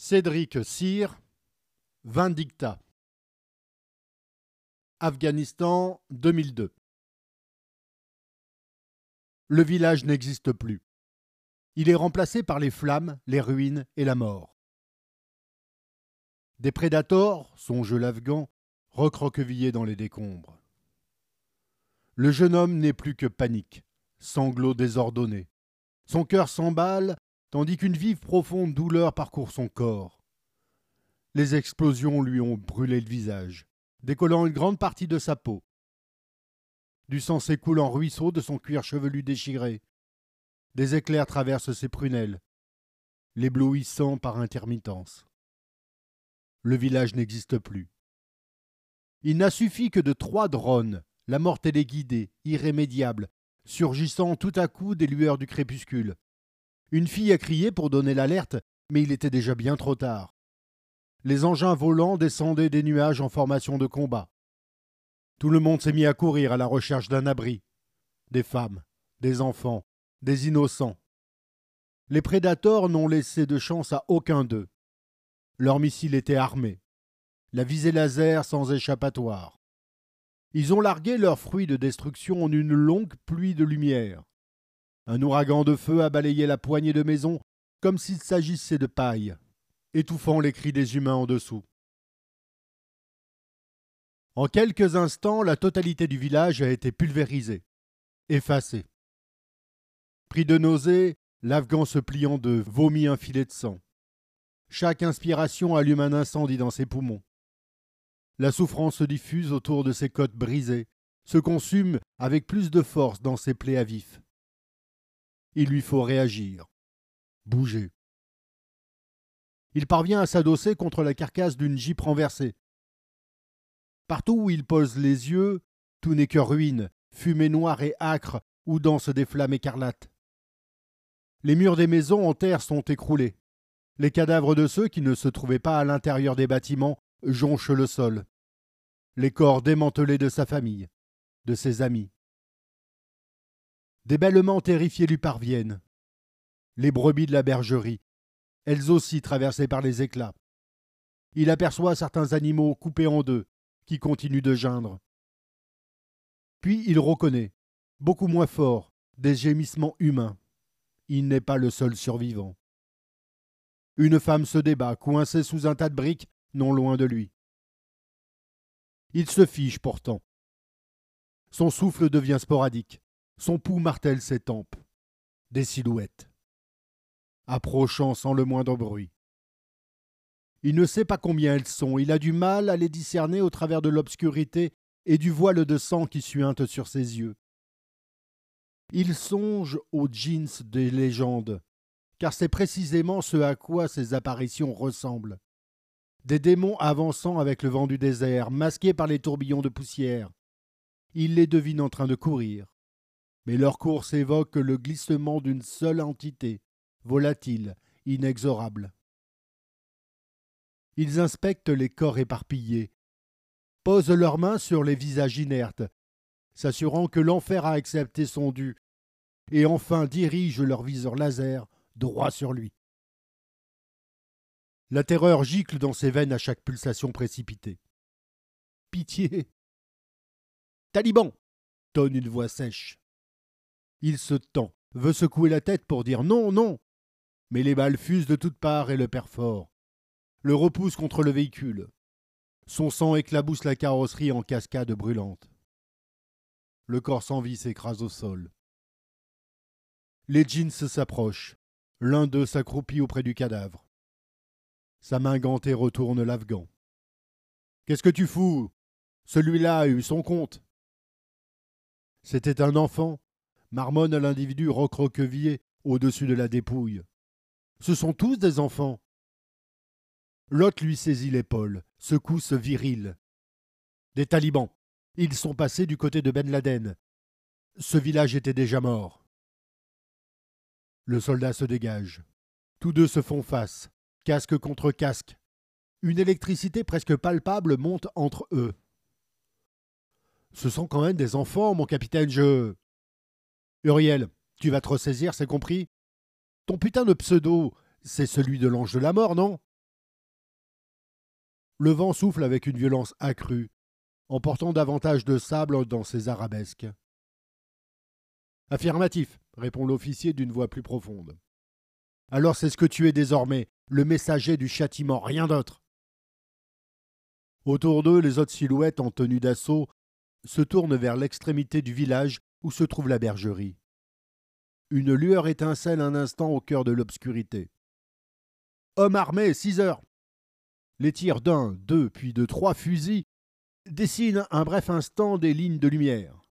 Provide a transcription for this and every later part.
Cédric Cyr, Vindicta. Afghanistan 2002. Le village n'existe plus. Il est remplacé par les flammes, les ruines et la mort. Des prédateurs, songe l'Afghan, recroquevillés dans les décombres. Le jeune homme n'est plus que panique, sanglots désordonnés. Son cœur s'emballe tandis qu'une vive profonde douleur parcourt son corps. Les explosions lui ont brûlé le visage, décollant une grande partie de sa peau. Du sang s'écoule en ruisseau de son cuir chevelu déchiré. Des éclairs traversent ses prunelles, l'éblouissant par intermittence. Le village n'existe plus. Il n'a suffi que de trois drones, la mort téléguidée, irrémédiable, surgissant tout à coup des lueurs du crépuscule, une fille a crié pour donner l'alerte, mais il était déjà bien trop tard. Les engins volants descendaient des nuages en formation de combat. Tout le monde s'est mis à courir à la recherche d'un abri. Des femmes, des enfants, des innocents. Les prédateurs n'ont laissé de chance à aucun d'eux. Leurs missiles étaient armés. La visée laser sans échappatoire. Ils ont largué leurs fruits de destruction en une longue pluie de lumière. Un ouragan de feu a balayé la poignée de maison comme s'il s'agissait de paille, étouffant les cris des humains en dessous. En quelques instants, la totalité du village a été pulvérisée, effacée. Pris de nausée, l'Afghan se pliant de vomit un filet de sang. Chaque inspiration allume un incendie dans ses poumons. La souffrance se diffuse autour de ses côtes brisées, se consume avec plus de force dans ses plaies à vif. Il lui faut réagir, bouger. Il parvient à s'adosser contre la carcasse d'une jeep renversée. Partout où il pose les yeux, tout n'est que ruine, fumée noire et âcre où dansent des flammes écarlates. Les murs des maisons en terre sont écroulés. Les cadavres de ceux qui ne se trouvaient pas à l'intérieur des bâtiments jonchent le sol. Les corps démantelés de sa famille, de ses amis. Des bêlements terrifiés lui parviennent. Les brebis de la bergerie, elles aussi traversées par les éclats. Il aperçoit certains animaux coupés en deux, qui continuent de geindre. Puis il reconnaît, beaucoup moins fort, des gémissements humains. Il n'est pas le seul survivant. Une femme se débat, coincée sous un tas de briques, non loin de lui. Il se fiche pourtant. Son souffle devient sporadique. Son pouls martèle ses tempes. Des silhouettes. Approchant sans le moindre bruit. Il ne sait pas combien elles sont, il a du mal à les discerner au travers de l'obscurité et du voile de sang qui suinte sur ses yeux. Il songe aux jeans des légendes, car c'est précisément ce à quoi ces apparitions ressemblent. Des démons avançant avec le vent du désert, masqués par les tourbillons de poussière. Il les devine en train de courir, mais leur course évoque le glissement d'une seule entité, volatile, inexorable. Ils inspectent les corps éparpillés, posent leurs mains sur les visages inertes, s'assurant que l'enfer a accepté son dû, et enfin dirigent leur viseur laser droit sur lui. La terreur gicle dans ses veines à chaque pulsation précipitée. Pitié Taliban tonne une voix sèche. Il se tend, veut secouer la tête pour dire non, non. Mais les balles fusent de toutes parts et le perfort. Le repousse contre le véhicule. Son sang éclabousse la carrosserie en cascade brûlante. Le corps sans vie s'écrase au sol. Les jeans s'approchent. L'un d'eux s'accroupit auprès du cadavre. Sa main gantée retourne l'Afghan. Qu'est-ce que tu fous? Celui-là a eu son compte. C'était un enfant, marmonne l'individu recroquevillé au-dessus de la dépouille. Ce sont tous des enfants. L'autre lui saisit l'épaule, secousse virile. Des talibans. Ils sont passés du côté de Ben Laden. Ce village était déjà mort. Le soldat se dégage. Tous deux se font face, casque contre casque. Une électricité presque palpable monte entre eux. Ce sont quand même des enfants, mon capitaine, je. Uriel, tu vas te ressaisir, c'est compris? Ton putain de pseudo, c'est celui de l'ange de la mort, non? Le vent souffle avec une violence accrue, emportant davantage de sable dans ses arabesques. Affirmatif, répond l'officier d'une voix plus profonde. Alors c'est ce que tu es désormais, le messager du châtiment, rien d'autre. Autour d'eux, les autres silhouettes en tenue d'assaut se tournent vers l'extrémité du village où se trouve la bergerie. Une lueur étincelle un instant au cœur de l'obscurité. Homme armé, six heures. Les tirs d'un, deux, puis de trois fusils dessinent un bref instant des lignes de lumière.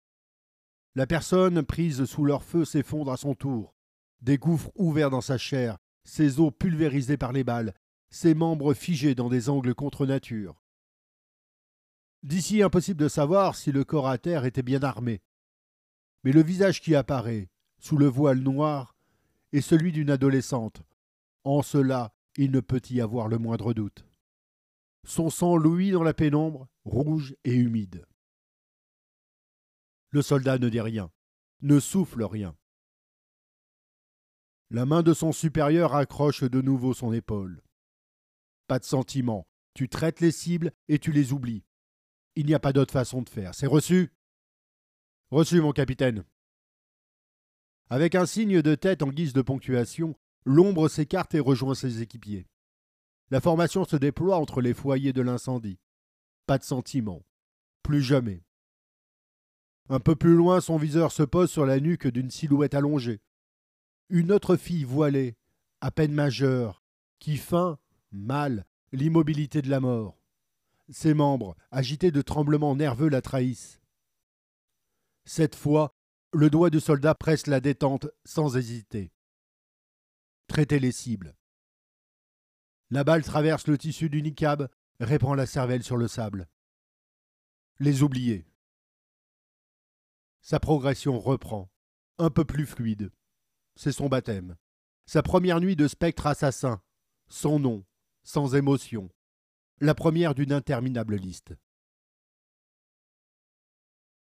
La personne prise sous leur feu s'effondre à son tour. Des gouffres ouverts dans sa chair, ses os pulvérisés par les balles, ses membres figés dans des angles contre nature. D'ici impossible de savoir si le corps à terre était bien armé. Mais le visage qui apparaît, sous le voile noir, est celui d'une adolescente. En cela, il ne peut y avoir le moindre doute. Son sang louit dans la pénombre, rouge et humide. Le soldat ne dit rien, ne souffle rien. La main de son supérieur accroche de nouveau son épaule. Pas de sentiment, tu traites les cibles et tu les oublies. Il n'y a pas d'autre façon de faire. C'est reçu Reçu, mon capitaine. Avec un signe de tête en guise de ponctuation, l'ombre s'écarte et rejoint ses équipiers. La formation se déploie entre les foyers de l'incendie. Pas de sentiment. Plus jamais. Un peu plus loin, son viseur se pose sur la nuque d'une silhouette allongée. Une autre fille voilée, à peine majeure, qui feint, mal, l'immobilité de la mort. Ses membres, agités de tremblements nerveux, la trahissent. Cette fois, le doigt du soldat presse la détente sans hésiter. Traiter les cibles. La balle traverse le tissu du niqab, répand la cervelle sur le sable. Les oublier. Sa progression reprend, un peu plus fluide. C'est son baptême. Sa première nuit de spectre assassin. Son nom, sans émotion. La première d'une interminable liste.